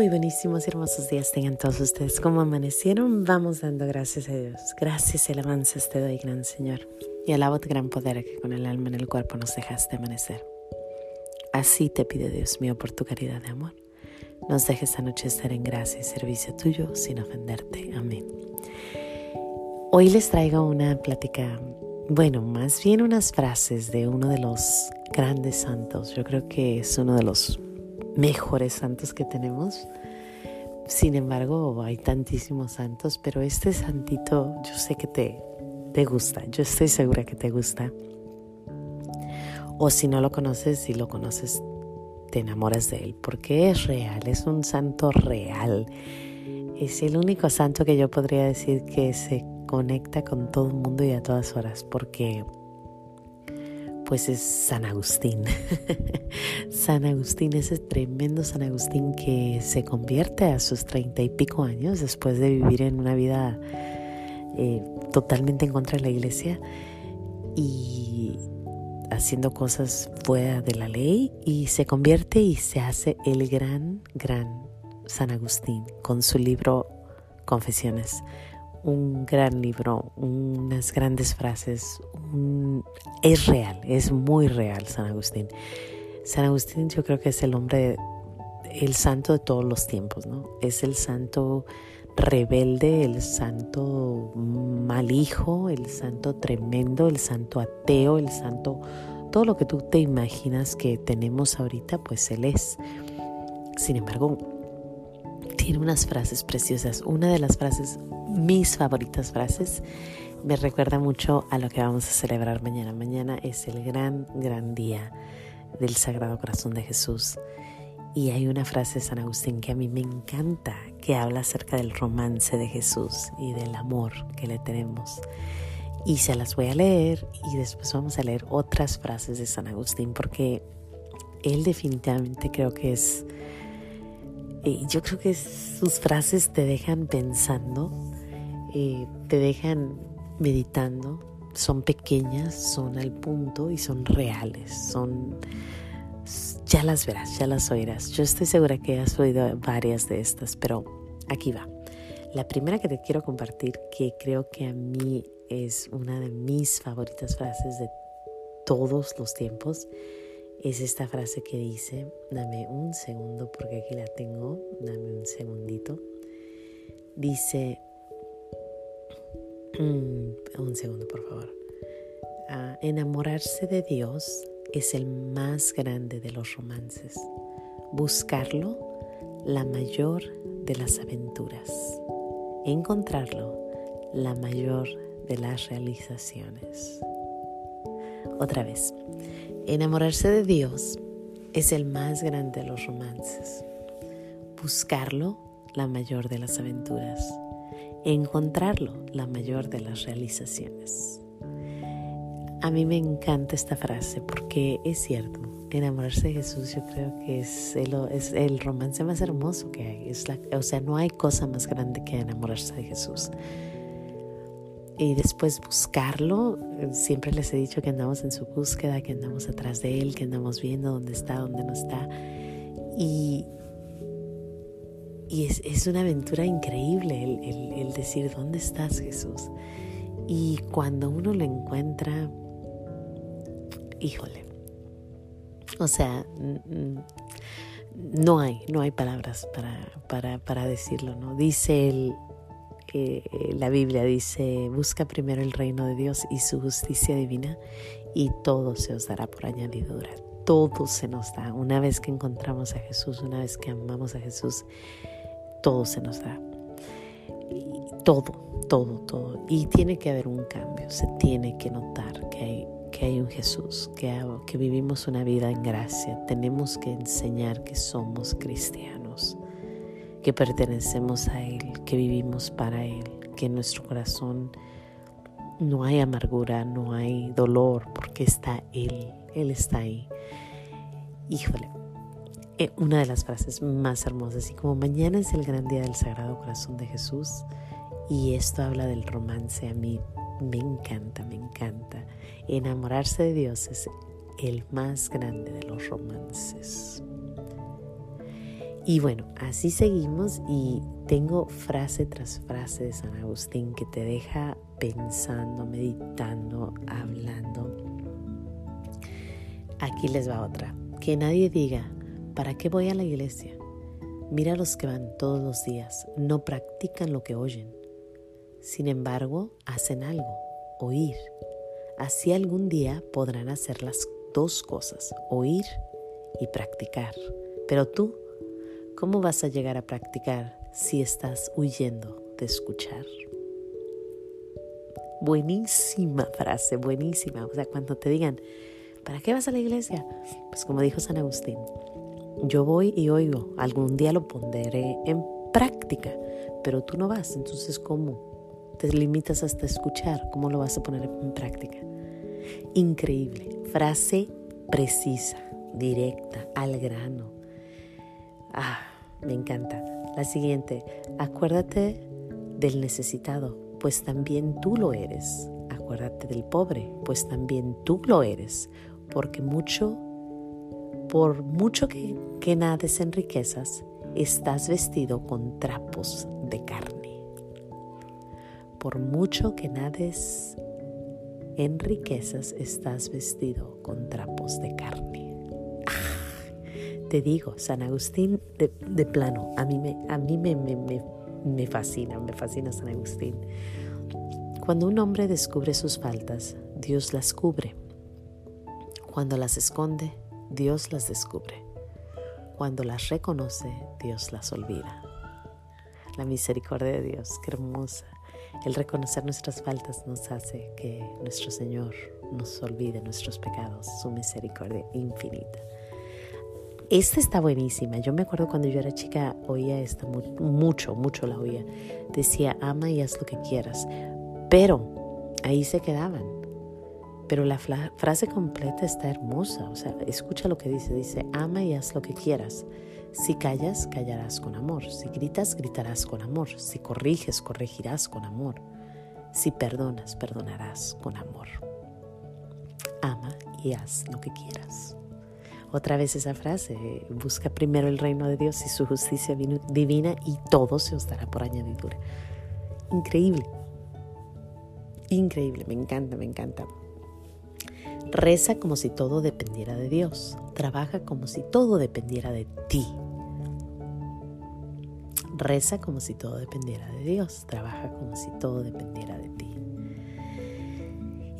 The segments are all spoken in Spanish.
Muy buenísimos y hermosos días tengan todos ustedes. Como amanecieron, vamos dando gracias a Dios. Gracias y alabanzas te doy, gran Señor. Y alabo tu gran poder que con el alma en el cuerpo nos dejaste amanecer. Así te pide Dios mío por tu caridad de amor. Nos dejes anochecer en gracia y servicio tuyo sin ofenderte. Amén. Hoy les traigo una plática, bueno, más bien unas frases de uno de los grandes santos. Yo creo que es uno de los mejores santos que tenemos. Sin embargo, hay tantísimos santos, pero este santito yo sé que te, te gusta, yo estoy segura que te gusta. O si no lo conoces, si lo conoces, te enamoras de él, porque es real, es un santo real. Es el único santo que yo podría decir que se conecta con todo el mundo y a todas horas, porque pues es San Agustín. San Agustín, ese tremendo San Agustín que se convierte a sus treinta y pico años después de vivir en una vida eh, totalmente en contra de la iglesia y haciendo cosas fuera de la ley y se convierte y se hace el gran, gran San Agustín con su libro Confesiones un gran libro, unas grandes frases. es real, es muy real San Agustín. San Agustín yo creo que es el hombre, el santo de todos los tiempos, ¿no? Es el santo rebelde, el santo mal hijo, el santo tremendo, el santo ateo, el santo, todo lo que tú te imaginas que tenemos ahorita, pues él es. Sin embargo, tiene unas frases preciosas. Una de las frases mis favoritas frases. Me recuerda mucho a lo que vamos a celebrar mañana. Mañana es el gran, gran día del Sagrado Corazón de Jesús. Y hay una frase de San Agustín que a mí me encanta, que habla acerca del romance de Jesús y del amor que le tenemos. Y se las voy a leer y después vamos a leer otras frases de San Agustín porque él definitivamente creo que es, eh, yo creo que sus frases te dejan pensando eh, te dejan meditando, son pequeñas, son al punto y son reales, son... Ya las verás, ya las oirás. Yo estoy segura que has oído varias de estas, pero aquí va. La primera que te quiero compartir, que creo que a mí es una de mis favoritas frases de todos los tiempos, es esta frase que dice, dame un segundo porque aquí la tengo, dame un segundito. Dice, un segundo, por favor. Ah, enamorarse de Dios es el más grande de los romances. Buscarlo, la mayor de las aventuras. Encontrarlo, la mayor de las realizaciones. Otra vez, enamorarse de Dios es el más grande de los romances. Buscarlo, la mayor de las aventuras encontrarlo la mayor de las realizaciones. A mí me encanta esta frase porque es cierto, enamorarse de Jesús yo creo que es el, es el romance más hermoso que hay. Es la, o sea, no hay cosa más grande que enamorarse de Jesús. Y después buscarlo, siempre les he dicho que andamos en su búsqueda, que andamos atrás de Él, que andamos viendo dónde está, dónde no está. Y, y es, una aventura increíble el, decir, ¿dónde estás Jesús? Y cuando uno lo encuentra, híjole, o sea, no hay, no hay palabras para, para, decirlo, ¿no? Dice el, eh, la Biblia, dice, busca primero el reino de Dios y su justicia divina y todo se os dará por añadidura. Todo se nos da. Una vez que encontramos a Jesús, una vez que amamos a Jesús, todo se nos da. Todo, todo, todo. Y tiene que haber un cambio, se tiene que notar que hay, que hay un Jesús, que, que vivimos una vida en gracia. Tenemos que enseñar que somos cristianos, que pertenecemos a Él, que vivimos para Él, que en nuestro corazón no hay amargura, no hay dolor, porque está Él, Él está ahí. Híjole, una de las frases más hermosas. Y como mañana es el gran día del Sagrado Corazón de Jesús, y esto habla del romance, a mí me encanta, me encanta. Enamorarse de Dios es el más grande de los romances. Y bueno, así seguimos y tengo frase tras frase de San Agustín que te deja pensando, meditando, hablando. Aquí les va otra. Que nadie diga, ¿para qué voy a la iglesia? Mira los que van todos los días, no practican lo que oyen. Sin embargo, hacen algo, oír. Así algún día podrán hacer las dos cosas, oír y practicar. Pero tú, ¿cómo vas a llegar a practicar si estás huyendo de escuchar? Buenísima frase, buenísima. O sea, cuando te digan, ¿para qué vas a la iglesia? Pues como dijo San Agustín, yo voy y oigo, algún día lo pondré en práctica, pero tú no vas, entonces ¿cómo? Te limitas hasta escuchar, ¿cómo lo vas a poner en práctica? Increíble, frase precisa, directa, al grano. Ah, me encanta. La siguiente, acuérdate del necesitado, pues también tú lo eres. Acuérdate del pobre, pues también tú lo eres, porque mucho, por mucho que, que nades en riquezas, estás vestido con trapos de carne. Por mucho que nades en riquezas, estás vestido con trapos de carne. te digo, San Agustín de, plano, a mí, me, a mí me, me, me fascina, me fascina San Agustín. Cuando un hombre descubre sus faltas, Dios las cubre. Cuando las esconde, Dios las descubre. Cuando las reconoce, Dios las olvida. La misericordia de Dios, qué hermosa. El reconocer nuestras faltas nos hace que nuestro Señor nos olvide nuestros pecados, su misericordia infinita. Esta está buenísima. Yo me acuerdo cuando yo era chica, oía esta mucho, mucho la oía. Decía, ama y haz lo que quieras. Pero ahí se quedaban. Pero la frase completa está hermosa. O sea, escucha lo que dice. Dice, ama y haz lo que quieras. Si callas, callarás con amor. Si gritas, gritarás con amor. Si corriges, corregirás con amor. Si perdonas, perdonarás con amor. Ama y haz lo que quieras. Otra vez esa frase, busca primero el reino de Dios y su justicia divina y todo se os dará por añadidura. Increíble, increíble, me encanta, me encanta. Reza como si todo dependiera de Dios, trabaja como si todo dependiera de ti. Reza como si todo dependiera de Dios, trabaja como si todo dependiera de ti.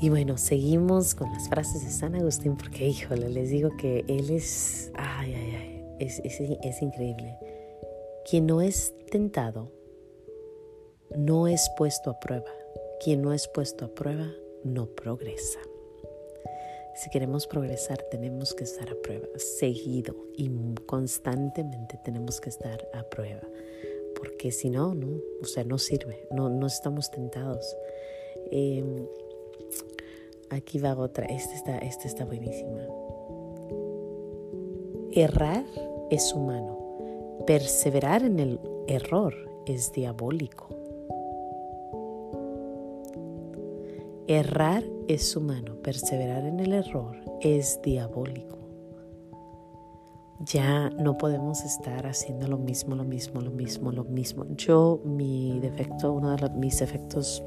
Y bueno, seguimos con las frases de San Agustín porque, híjole, les digo que él es, ay, ay, ay, es, es, increíble. Quien no es tentado, no es puesto a prueba. Quien no es puesto a prueba, no progresa. Si queremos progresar, tenemos que estar a prueba, seguido y constantemente tenemos que estar a prueba, porque si no, no, o sea, no sirve, no, no estamos tentados. Eh, Aquí va otra. Esta está, esta está buenísima. Errar es humano. Perseverar en el error es diabólico. Errar es humano. Perseverar en el error es diabólico. Ya no podemos estar haciendo lo mismo, lo mismo, lo mismo, lo mismo. Yo, mi defecto, uno de mis defectos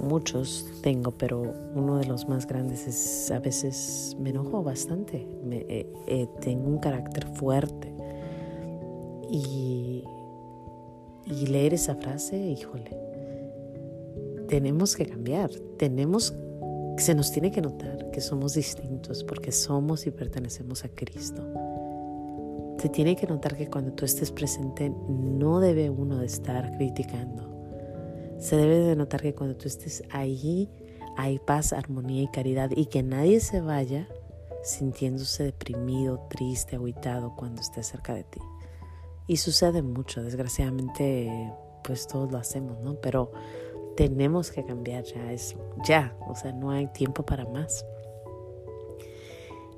muchos tengo, pero uno de los más grandes es a veces me enojo bastante. Eh, eh, tengo un carácter fuerte. Y, y leer esa frase, híjole, tenemos que cambiar, tenemos, se nos tiene que notar que somos distintos porque somos y pertenecemos a Cristo. Se tiene que notar que cuando tú estés presente no debe uno de estar criticando, se debe de notar que cuando tú estés ahí hay paz, armonía y caridad y que nadie se vaya sintiéndose deprimido, triste, aguitado cuando esté cerca de ti. Y sucede mucho, desgraciadamente pues todos lo hacemos, ¿no? Pero tenemos que cambiar ya eso, ya, o sea, no hay tiempo para más.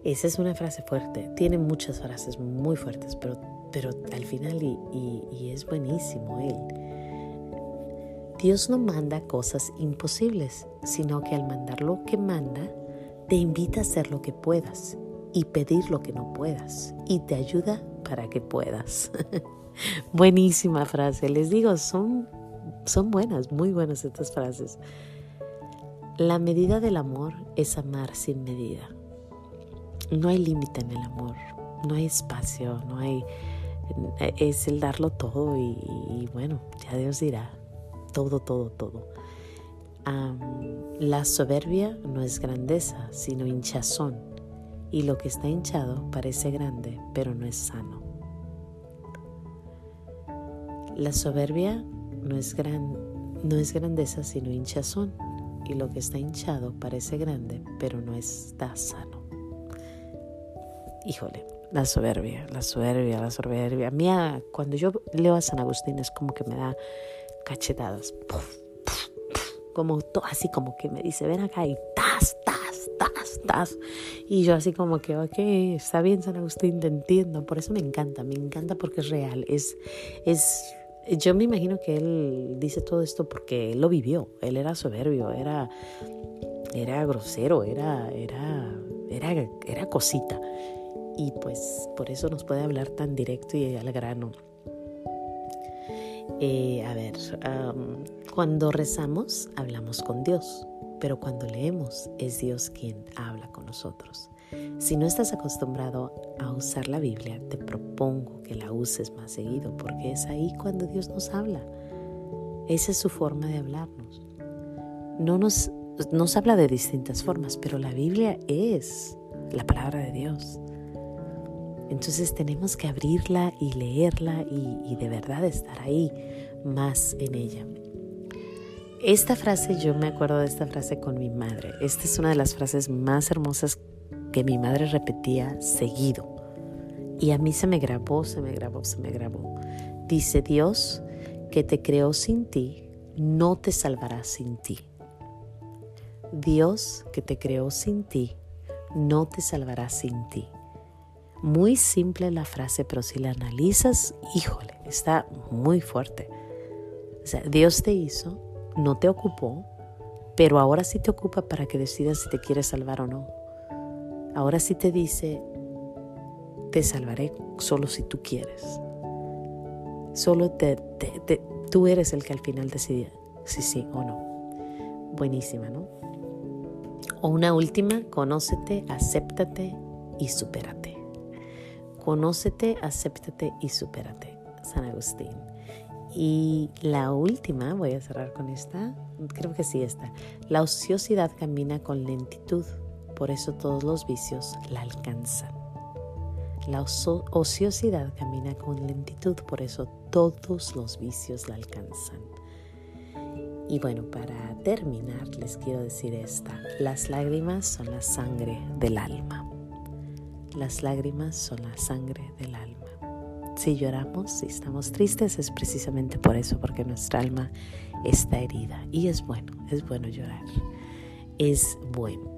Esa es una frase fuerte, tiene muchas frases muy fuertes, pero, pero al final y, y es buenísimo él Dios no manda cosas imposibles, sino que al mandar lo que manda, te invita a hacer lo que puedas y pedir lo que no puedas y te ayuda para que puedas. Buenísima frase, les digo, son, son buenas, muy buenas estas frases. La medida del amor es amar sin medida. No hay límite en el amor, no hay espacio, no hay... Es el darlo todo y, bueno, ya Dios dirá, todo, todo, todo. la soberbia no es grandeza, sino hinchazón, y lo que está hinchado parece grande, pero no es sano. La soberbia no es, gran, no es grandeza, sino hinchazón, y lo que está hinchado parece grande, pero no está sano. Híjole, la soberbia, la soberbia, la soberbia. Mía, cuando yo leo a San Agustín es como que me da cachetadas. como así como que me dice, ven acá y tas, tas, tas, tas. Y yo así como que, ok, está bien San Agustín, te entiendo. Por eso me encanta, me encanta porque es real. Es, es yo me imagino que él dice todo esto porque él lo vivió. Él era soberbio, era, era grosero, era, era, era, era cosita. Y pues por eso nos puede hablar tan directo y al grano. Eh, a ver, cuando rezamos hablamos con Dios, pero cuando leemos es Dios quien habla con nosotros. Si no estás acostumbrado a usar la Biblia, te propongo que la uses más seguido porque es ahí cuando Dios nos habla. Esa es su forma de hablarnos. No nos, nos habla de distintas formas, pero la Biblia es la palabra de Dios. Entonces tenemos que abrirla y leerla y, y, de verdad estar ahí más en ella. Esta frase, yo me acuerdo de esta frase con mi madre. Esta es una de las frases más hermosas que mi madre repetía seguido. Y a mí se me grabó, se me grabó, se me grabó. Dice Dios que te creó sin ti, no te salvará sin ti. Dios que te creó sin ti, no te salvará sin ti. Muy simple la frase, pero si la analizas, híjole, está muy fuerte. O sea, Dios te hizo, no te ocupó, pero ahora sí te ocupa para que decidas si te quieres salvar o no. Ahora sí te dice, te salvaré solo si tú quieres. Solo te, tú eres el que al final decide si sí o no. Buenísima, ¿no? O una última, conócete, acéptate y supérate. Conócete, acéptate y supérate. San Agustín. Y la última, voy a cerrar con esta, creo que sí esta. La ociosidad camina con lentitud por eso todos los vicios la alcanzan. La ociosidad camina con lentitud, por eso todos los vicios la alcanzan. Y bueno, para terminar les quiero decir esta. Las lágrimas son la sangre del alma. Las lágrimas son la sangre del alma. Si lloramos, si estamos tristes, es precisamente por eso, porque nuestra alma está herida. Y es bueno, es bueno llorar. Es bueno.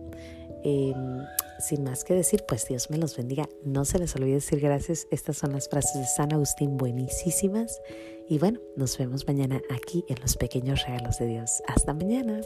Em, sin más que decir, pues Dios me los bendiga. No se les olvide decir gracias. Estas son las frases de San Agustín buenísimas. Y bueno, nos vemos mañana aquí en los pequeños regalos de Dios. Hasta mañana.